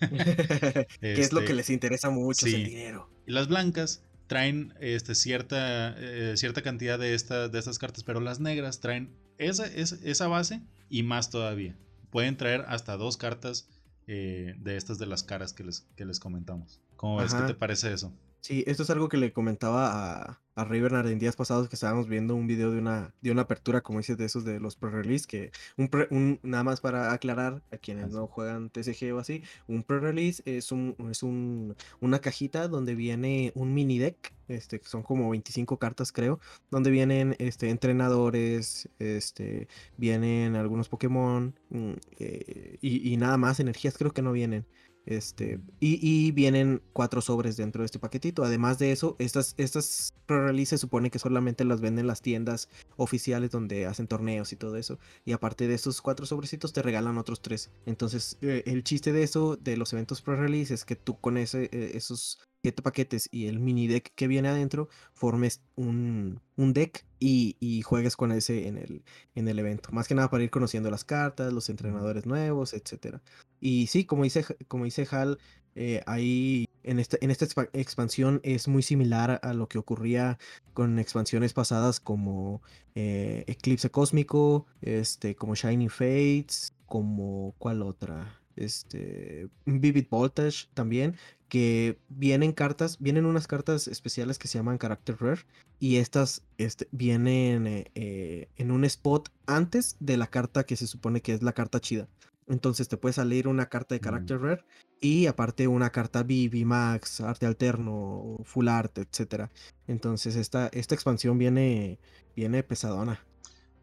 que es lo Este, que les interesa mucho, es el dinero. y las blancas traen este, cierta, eh, cierta cantidad de, esta, de estas cartas, pero las negras traen esa, esa, esa base y más todavía. Pueden traer hasta dos cartas eh, de estas de las caras que les, que les comentamos. ¿Cómo ves? ¿Qué Ajá. te parece eso? Sí, esto es algo que le comentaba a, a Ray Bernard en días pasados que estábamos viendo un video de una, de una apertura, como dices, de esos de los pre-release, que un, pre- un- nada más para aclarar a quienes no juegan TCG o así, un pre-release es, un, es un, una cajita donde viene un mini deck, este, que son como 25 cartas creo, donde vienen este, entrenadores, este, vienen algunos Pokémon mm, eh, y, y nada más, energías creo que no vienen. Este, y, vienen cuatro sobres dentro de este paquetito. Además de eso, estas, estas pre-release se supone que solamente las venden las tiendas oficiales donde hacen torneos y todo eso. Y aparte de esos cuatro sobrecitos, te regalan otros tres. Entonces, eh, el chiste de eso, de los eventos pre-release, es que tú con ese, eh, esos siete paquetes y el mini deck que viene adentro, formes un, un deck y, y juegues con ese en el, en el evento. Más que nada para ir conociendo las cartas, los entrenadores nuevos, etcétera. Y sí, como dice, como dice Hal, eh, ahí en esta, en esta expa- expansión es muy similar a, a lo que ocurría con expansiones pasadas como eh, Eclipse Cósmico, este, como Shining Fates, como ¿cuál otra? Este, Vivid Voltage también, que vienen cartas, vienen unas cartas especiales que se llaman Character Rare y estas este, vienen eh, eh, en un spot antes de la carta que se supone que es la carta chida. Entonces te puede salir una carta de Mm. Character Rare y aparte una carta B Max, arte alterno, full art, etcétera. Entonces esta, esta expansión viene, viene pesadona.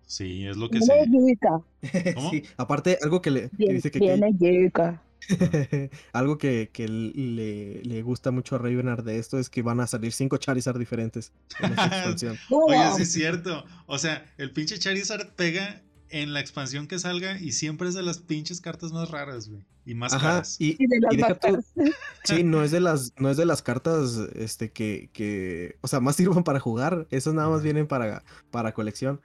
Sí, es lo que se... ¿Cómo? Sí, aparte algo que le que dice que, que- viene Yuka. algo que, que le, le gusta mucho a Ravenard de esto es que van a salir cinco Charizard diferentes en esta expansión. Oye, sí es cierto. O sea, el pinche Charizard pega en la expansión que salga y siempre es de las pinches cartas más raras, güey. Y más Ajá, caras. y, Y de las y deja tú- vacas. sí, no es de las, no es de las cartas este que, que, o sea, más sirven para jugar, esas nada más vienen para, para colección.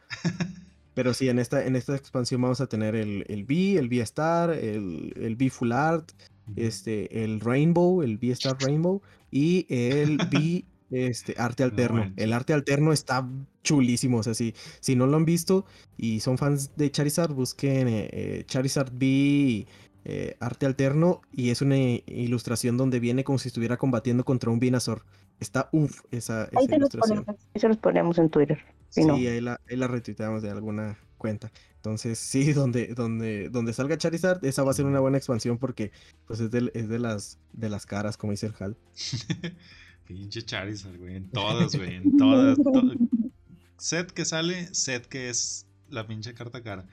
Pero sí, en esta, en esta expansión vamos a tener el, el V, el V-Star, el, el V Full Art, este, el Rainbow, el V-Star Rainbow y el V este, Arte Alterno. el arte alterno está chulísimo, o sea, si, si no lo han visto y son fans de Charizard, busquen eh, eh, Charizard V eh, Arte Alterno y es una ilustración donde viene como si estuviera combatiendo contra un Venusaur. Está uff esa, Ahí esa te los ilustración. ponemos, ahí se los ponemos en Twitter. Sí, Sí, no. ahí la, ahí la retuiteamos de alguna cuenta. Entonces, sí, donde, donde, donde salga Charizard, esa va a ser una buena expansión porque pues es de, es de las de las caras, como dice el Hal. Pinche Charizard, güey. En todas, güey. En todas. to- set que sale, set que es la pinche carta cara.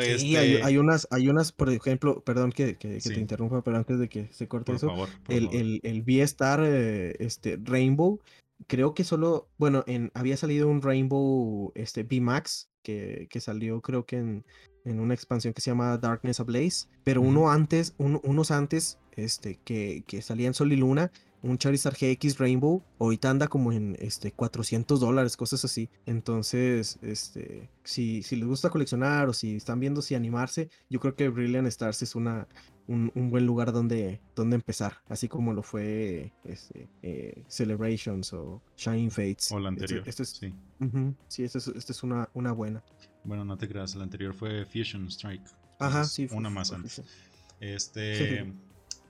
Sí, hay, este, hay unas, hay unas, por ejemplo, perdón que, que- que Sí. te interrumpa, pero antes de que se corte por eso, favor, el, favor. el, el V-Star este, Rainbow, creo que solo, bueno, en, había salido un Rainbow este, V-Max que, que salió creo que en, en una expansión que se llama Darkness Ablaze, pero uno antes, uno- unos antes, este, que, que salía en Sol y Luna, un Charizard GX Rainbow, ahorita anda como en este, 400 dólares, cosas así. Entonces, este, si, si les gusta coleccionar o si están viendo si animarse, yo creo que Brilliant Stars es una, un, un buen lugar donde, donde empezar, así como lo fue este, eh, Celebrations o Shining Fates. O la Este- anterior. este es- sí. sí, esta es, esta es una, una buena. Bueno, no te creas, la anterior fue Fusion Strike. Ajá, Entonces, sí. fue- Una más fue- antes. Este.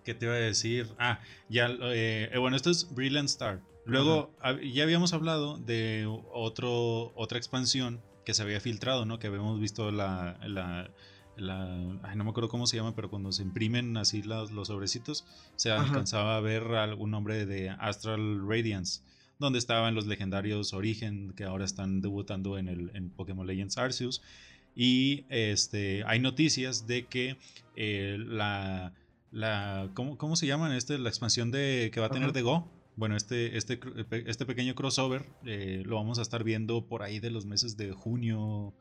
¿Qué te iba a decir? Ah, ya. eh, eh, bueno, esto es Brilliant Star. Luego, ya habíamos hablado de otro, otra expansión que se había filtrado, ¿no? Que habíamos visto la. la, la- ay, no me acuerdo cómo se llama, pero cuando se imprimen así los, los sobrecitos, se Ajá. alcanzaba a ver algún nombre de Astral Radiance, donde estaban los legendarios Origen, que ahora están debutando en, el, en Pokémon Legends Arceus. Y este, hay noticias de que eh, la, la ¿cómo, cómo se llaman? Este, la expansión de, que va a tener de Go. Bueno, este, este, este pequeño crossover eh, lo vamos a estar viendo por ahí de los meses de junio,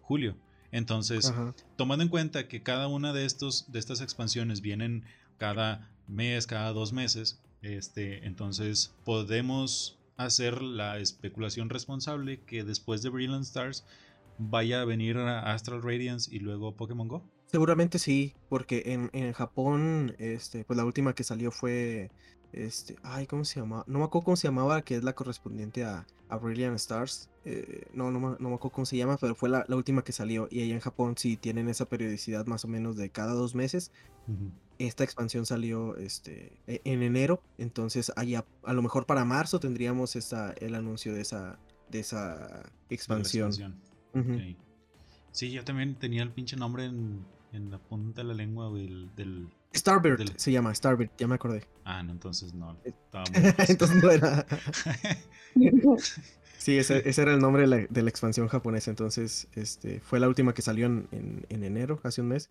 julio. Entonces, Ajá. tomando en cuenta que cada una de, estos, de estas expansiones vienen cada mes, cada dos meses, este, entonces podemos hacer la especulación responsable que después de Brilliant Stars vaya a venir a Astral Radiance y luego Pokémon Go. Seguramente sí, porque en, en Japón, este, pues la última que salió fue, este, ay, ¿cómo se llama? No me acuerdo cómo se llamaba, que es la correspondiente a, a Brilliant Stars. eh, no, no, me- no me acuerdo cómo se llama, pero fue la, la última que salió. Y allá en Japón sí tienen esa periodicidad más o menos de cada dos meses. Esta expansión salió este, e- en enero, entonces allá, a lo mejor para marzo tendríamos esa, el anuncio de esa, de esa De expansión. Sí, yo también tenía el pinche nombre en, en la punta de la lengua güey, el- del... Starbird Del- se llama, Starbird, ya me acordé. Ah, no, entonces no. Estaba muy. Entonces no era. Sí, ese, ese era el nombre de la, de la expansión japonesa. Entonces, este, fue la última que salió en, en- en enero, hace un mes.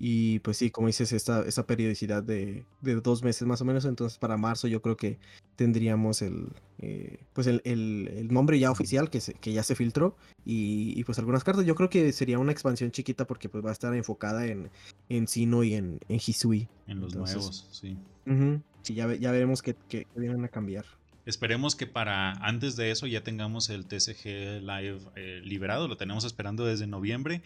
Y pues sí, como dices, esta, esta periodicidad de, de dos meses más o menos. Entonces, para marzo yo creo que tendríamos el, eh, pues el, el- el nombre ya oficial que, se- que ya se filtró. Y, y, pues algunas cartas. Yo creo que sería una expansión chiquita porque pues va a estar enfocada en, en Sino y en, en Hisui. en los entonces- nuevos, sí. Ujú. Sí, ya, ya veremos que, que vienen a cambiar. Esperemos que para antes de eso ya tengamos el TCG Live eh, liberado. Lo tenemos esperando desde noviembre.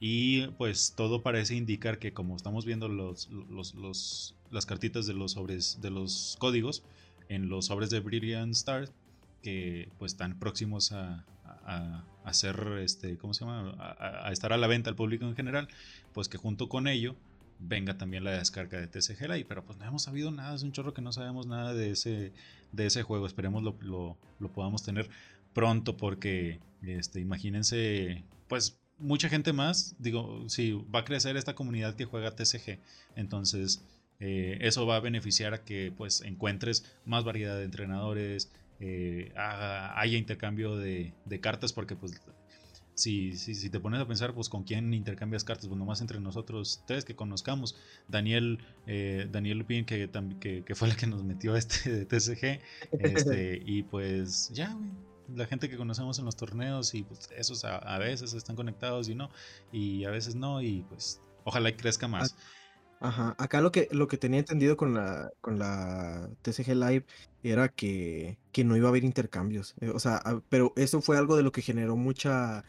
Y pues todo parece indicar que como estamos viendo los, los, las cartitas de los sobres, de los códigos en los sobres de Brilliant Star, que pues están próximos a, a, a este, ¿cómo se llama? A estar a la venta al público en general, pues que junto con ello venga también la descarga de TCG Live. Pero pues no hemos sabido nada, es un chorro que no sabemos nada de ese de ese juego. Esperemos lo, lo- lo podamos tener pronto porque, este, imagínense, pues mucha gente más, digo, si va a crecer esta comunidad que juega TCG, entonces eh, eso va a beneficiar a que pues encuentres más variedad de entrenadores, eh, haya intercambio de, de cartas porque pues si, si, si te pones a pensar, pues con quién intercambias cartas, pues nomás entre nosotros tres que conozcamos. Daniel, eh, Daniel Lupin, que, que, que fue la que nos metió a este de TCG. Este, y pues ya, güey. la gente que conocemos en los torneos y pues esos a, veces están conectados y no, y a veces no, y pues ojalá crezca más. Ajá, acá lo que, lo que tenía entendido con la, con la TCG Live era que, que no iba a haber intercambios. Eh, o sea, pero eso fue algo de lo que generó mucha,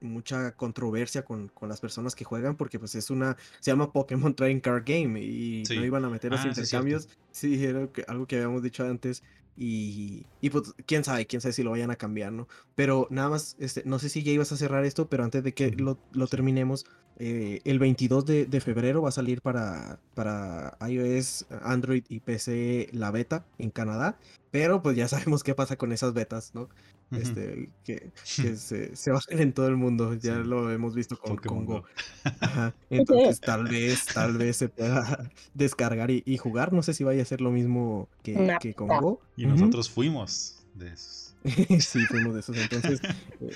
mucha controversia con, con, las personas que juegan, porque pues es una, se llama Pokémon Trading Card Game y no iban a meter los ah, intercambios. Sí, era algo que habíamos dicho antes. Y, y, pues quién sabe, quién sabe si lo vayan a cambiar, ¿no? Pero nada más, este, no sé si ya ibas a cerrar esto, pero antes de que lo, lo terminemos, eh, el 22 de, febrero va a salir para, para iOS, Android y PC la beta en Canadá. Pero pues ya sabemos qué pasa con esas betas, ¿no? Este, que, se, se bajan en todo el mundo. Ya lo hemos visto con, Congo. Entonces tal vez, tal vez se pueda descargar y, jugar. No sé si vaya a ser lo mismo que, que Congo. Y nosotros fuimos de esos. sí, fuimos de esos. Entonces, eh,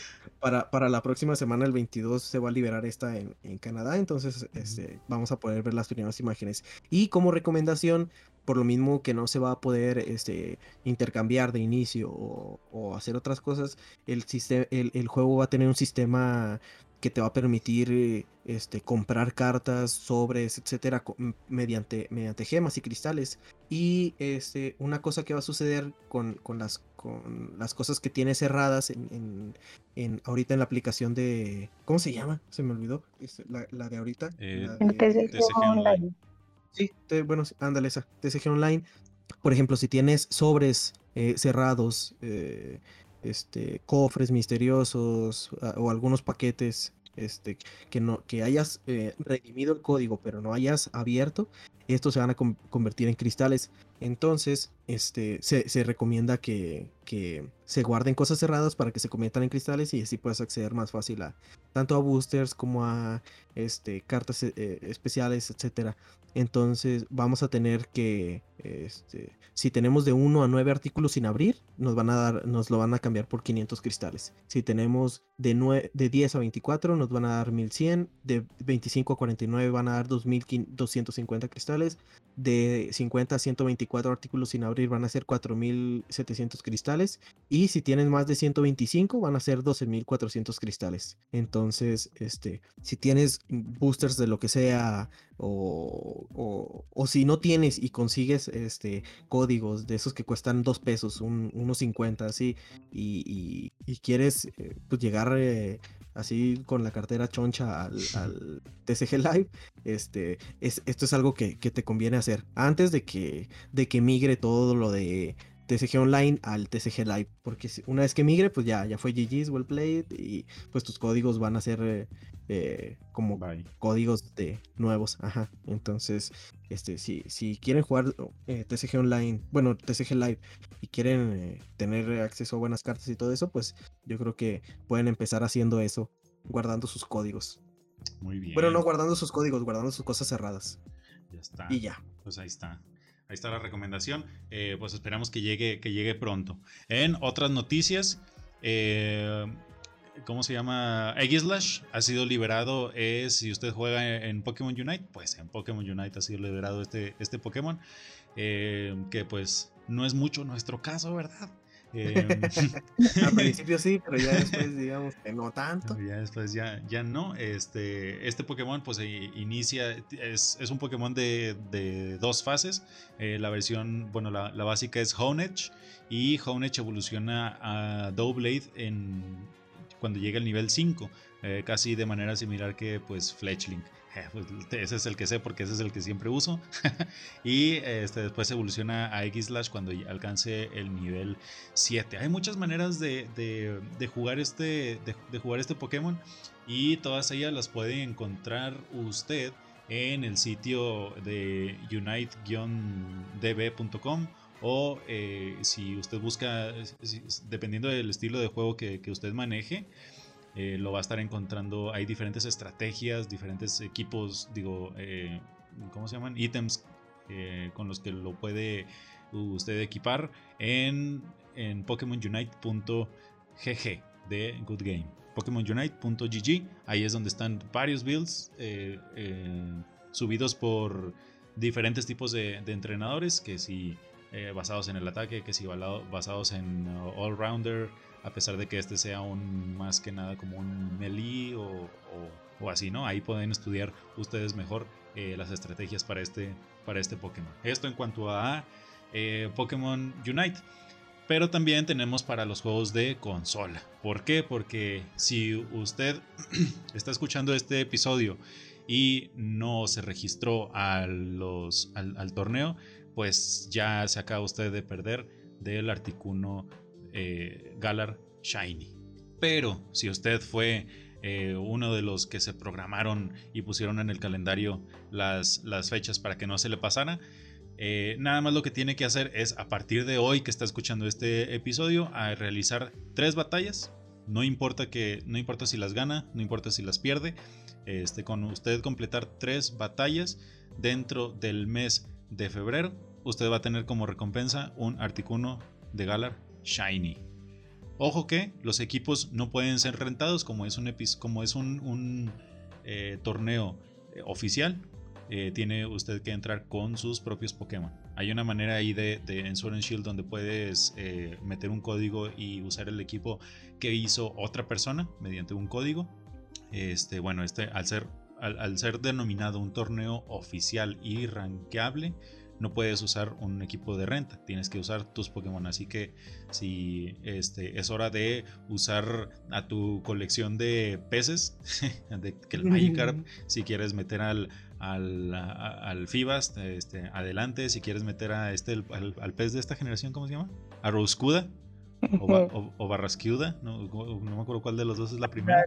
para, para, la próxima semana, el 22, se va a liberar esta en, en Canadá. Entonces, este, vamos a poder ver las primeras imágenes. Y como recomendación, por lo mismo que no se va a poder este, intercambiar de inicio o, hacer otras cosas, el, el, el, juego va a tener un sistema que te va a permitir este, comprar cartas, sobres, etcétera, mediante, mediante gemas y cristales. Y este, una cosa que va a suceder con, con, las, con las cosas que tiene cerradas en, en, ahorita en la aplicación de. ¿Cómo se llama? Se me olvidó. Este, la, la de ahorita. Eh, Online. Sí, bueno, ándale esa. TCG Online. Por ejemplo, si tienes sobres eh, cerrados. Eh, este, cofres misteriosos ah, o algunos paquetes este, que, no, que hayas eh, redimido el código pero no hayas abierto, estos se van a convertir en cristales. Entonces, este, se, recomienda que, que, se guarden cosas cerradas para que se conviertan en cristales y así puedas acceder más fácil a tanto a boosters como a este, cartas eh, especiales, etcétera. Entonces vamos a tener que, este, si tenemos de 1 a 9 artículos sin abrir, nos van a dar, nos lo van a cambiar por 500 cristales. Si tenemos de, 9, de 10 a 24, nos van a dar 1100. De 25 a 49 van a dar 2250 cristales. De 50 a 124 artículos sin abrir van a ser 4700 cristales. Y si tienen más de 125 van a ser 12400 cristales. Entonces, este, si tienes boosters de lo que sea o, o, si no tienes y consigues este, códigos de esos que cuestan dos pesos, un, unos 50 así, y, y, quieres eh, pues llegar eh, así con la cartera choncha al, al TCG Live, este, es, esto es algo que, que, te conviene hacer. Antes de que, de que migre todo lo de TCG Online al TCG Live, porque una vez que migre, pues ya, ya fue GG's, well played, y pues tus códigos van a ser eh, eh, como códigos de nuevos, ajá. Entonces, este, si, si quieren jugar eh, TCG Online, bueno, TCG Live, y quieren tener acceso a buenas cartas y todo eso, pues yo creo que pueden empezar haciendo eso, guardando sus códigos. Muy bien. Bueno, no guardando sus códigos, guardando sus cosas cerradas. Ya está. Y ya. Pues ahí está. Ahí está la recomendación. Eh, pues esperamos que llegue, que llegue pronto. En otras noticias, eh, ¿cómo se llama? Slash ha sido liberado. Es, si usted juega en, Pokémon Unite, pues en Pokémon Unite ha sido liberado este, este Pokémon. Eh, que pues no es mucho nuestro caso, ¿verdad? Em, Al principio sí, pero ya después digamos que no tanto. Ya después ya, ya no. Este, este Pokémon pues inicia, es, es un Pokémon de, de dos fases. Eh, la versión, bueno, la, la, básica es Honedge y Honedge evoluciona a Doublade en, cuando llega al nivel 5, eh, casi de manera similar que pues Fletchling. Pues, ese es el que sé porque ese es el que siempre uso. y este, después evoluciona a X-Slash cuando alcance el nivel 7. Hay muchas maneras de, jugar, este, de, jugar este Pokémon y todas ellas las puede encontrar usted en el sitio de unite-db.com o eh, si usted busca, dependiendo del estilo de juego que usted maneje, eh, lo va a estar encontrando. Hay diferentes estrategias, diferentes equipos, digo, eh, ¿cómo se llaman? Ítems eh, con los que lo puede usted equipar en, en PokémonUnite.gg de Good Game. PokémonUnite.gg, ahí es donde están varios builds subidos por diferentes tipos de, entrenadores, que si basados en el ataque, que si basados en All Rounder, a pesar de que este sea un más que nada como un melee o, o, así, ¿no? Ahí pueden estudiar ustedes mejor eh, las estrategias para este, para este Pokémon. Esto en cuanto a eh, Pokémon Unite. Pero también tenemos para los juegos de consola. ¿Por qué? Porque si usted está escuchando este episodio y no se registró los, al, torneo, pues ya se acaba usted de perder del Articuno eh, Galar Shiny. Pero si usted fue eh, uno de los que se programaron y pusieron en el calendario las, fechas para que no se le pasara, eh, nada más lo que tiene que hacer es a partir de hoy que está escuchando este episodio a realizar tres batallas. No importa que no importa si las gana, no importa si las pierde. Este, con usted completar tres batallas dentro del mes de febrero, usted va a tener como recompensa un Articuno de Galar Shiny. Ojo que los equipos no pueden ser rentados como es un, como es un, eh, torneo eh, oficial. Eh, tiene usted que entrar con sus propios Pokémon. Hay una manera ahí de, en Sword and Shield donde puedes meter un código y usar el equipo que hizo otra persona mediante un código. Este, bueno, este al ser, al ser denominado un torneo oficial y rankeable, no puedes usar un equipo de renta, tienes que usar tus Pokémon. Así que si este, es hora de usar a tu colección de peces, de, que el Magikarp, si quieres meter al, al, al Fibas, este, adelante. Si quieres meter a este, al, pez de esta generación, ¿cómo se llama? A Roscuda. O, o, Barrascuda, no, no, me acuerdo cuál de los dos es la primera.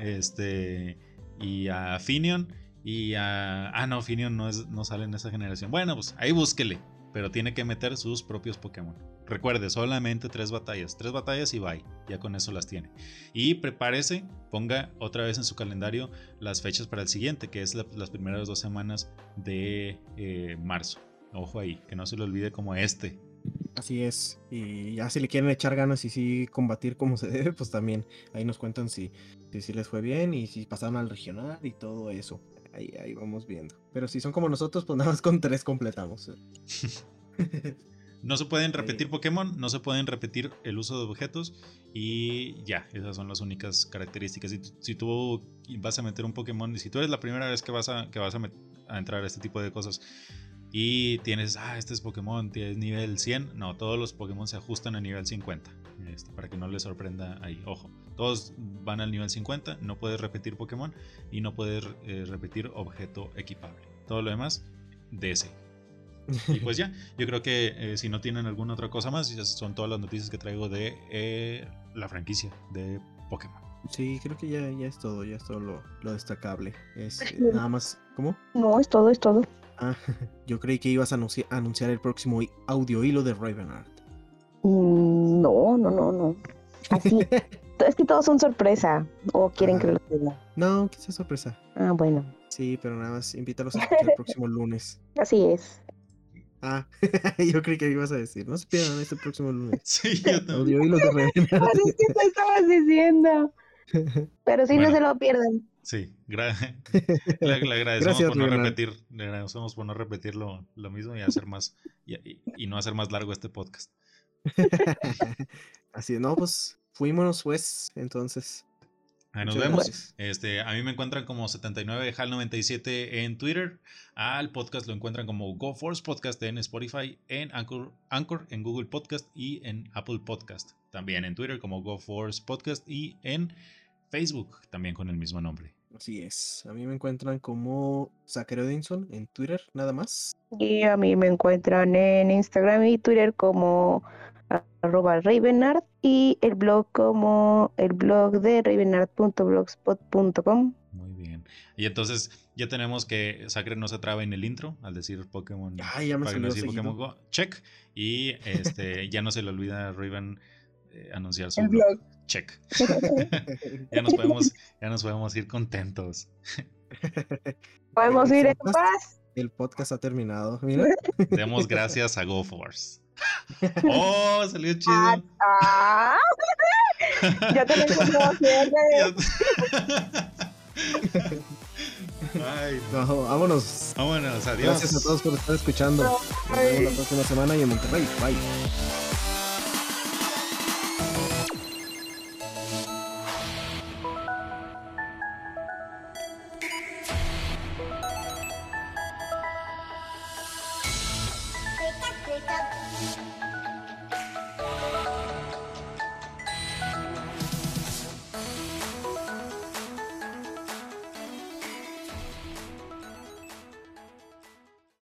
Este, y a Finion y ah, no, Finion no, es, no sale en esa generación. Bueno, pues ahí búsquele. Pero tiene que meter sus propios Pokémon. Recuerde, solamente tres batallas. Tres batallas y bye. Ya con eso las tiene. Y prepárese, ponga otra vez en su calendario las fechas para el siguiente, que es las primeras dos semanas de eh, marzo. Ojo ahí, que no se le olvide como este. Así es. Y ya si le quieren echar ganas y sí combatir como se debe, pues también ahí nos cuentan si, si, si les fue bien y si pasaron al regional y todo eso ahí, vamos viendo. Pero si son como nosotros, pues nada más con tres completamos. no se pueden repetir Pokémon, no se pueden repetir el uso de objetos y ya, esas son las únicas características. Si, tú vas a meter un Pokémon y si tú eres la primera vez que vas a, que vas a, entrar a este tipo de cosas y tienes, ah, este es Pokémon, tienes nivel 100, no, todos los Pokémon se ajustan a nivel 50, este, para que no les sorprenda ahí, ojo. Todos van al nivel 50, no puedes repetir Pokémon y no puedes eh, repetir objeto equipable. Todo lo demás, DC. Y pues ya, yo creo que eh, si no tienen alguna otra cosa más, son todas las noticias que traigo de eh, la franquicia de Pokémon. Sí, creo que ya, ya es todo, ya es todo lo, destacable. Es nada más, ¿cómo? No, es todo, es todo. Ah, yo creí que ibas a anunciar el próximo audio hilo de Ravenart. Mm, no, no, no, no. Así, es que todos son sorpresa. ¿O quieren que lo diga? No, que sea sorpresa. Ah, bueno. Sí, pero nada más invítalos a escuchar el próximo lunes. Así es. Ah, yo creí que ibas a decir. No se pierdan este próximo lunes. Sí, yo también. Audio y de Así que te estabas diciendo. Pero sí, no se lo pierdan. Sí, le, agradecemos por no repetir, le agradecemos por no repetir lo, mismo y hacer más y, y, no hacer más largo este podcast. Así, no, pues fuímonos pues, entonces. Ahí nos vemos. Este, a mí me encuentran como 79HAL97 en Twitter. Al podcast lo encuentran como GoForce Podcast en Spotify, en Anchor, Anchor, en Google Podcast y en Apple Podcast. También en Twitter como GoForce Podcast y en Facebook también con el mismo nombre. Así es. A mí me encuentran como Zachary Odinson en Twitter, nada más. Y a mí me encuentran en Instagram y Twitter como arroba Ravenart y el blog como el blog de ravenart.blogspot.com. Muy bien. Y entonces ya tenemos que Sacre no se traba en el intro al decir Pokémon. Ay, ya me para decir Pokémon Go. Check. Y este ya no se le olvida a Raven eh, anunciar su blog. Check. ya, nos podemos, ya nos podemos ir contentos. Podemos ir en paz. El podcast ha terminado. Mira. Demos gracias a GoForce. Oh, salió chido. Ah, ya tenemos como Ay, no, vámonos. Vámonos, adiós. Gracias a todos por estar escuchando. Nos vemos la próxima semana y en Monterrey. Bye.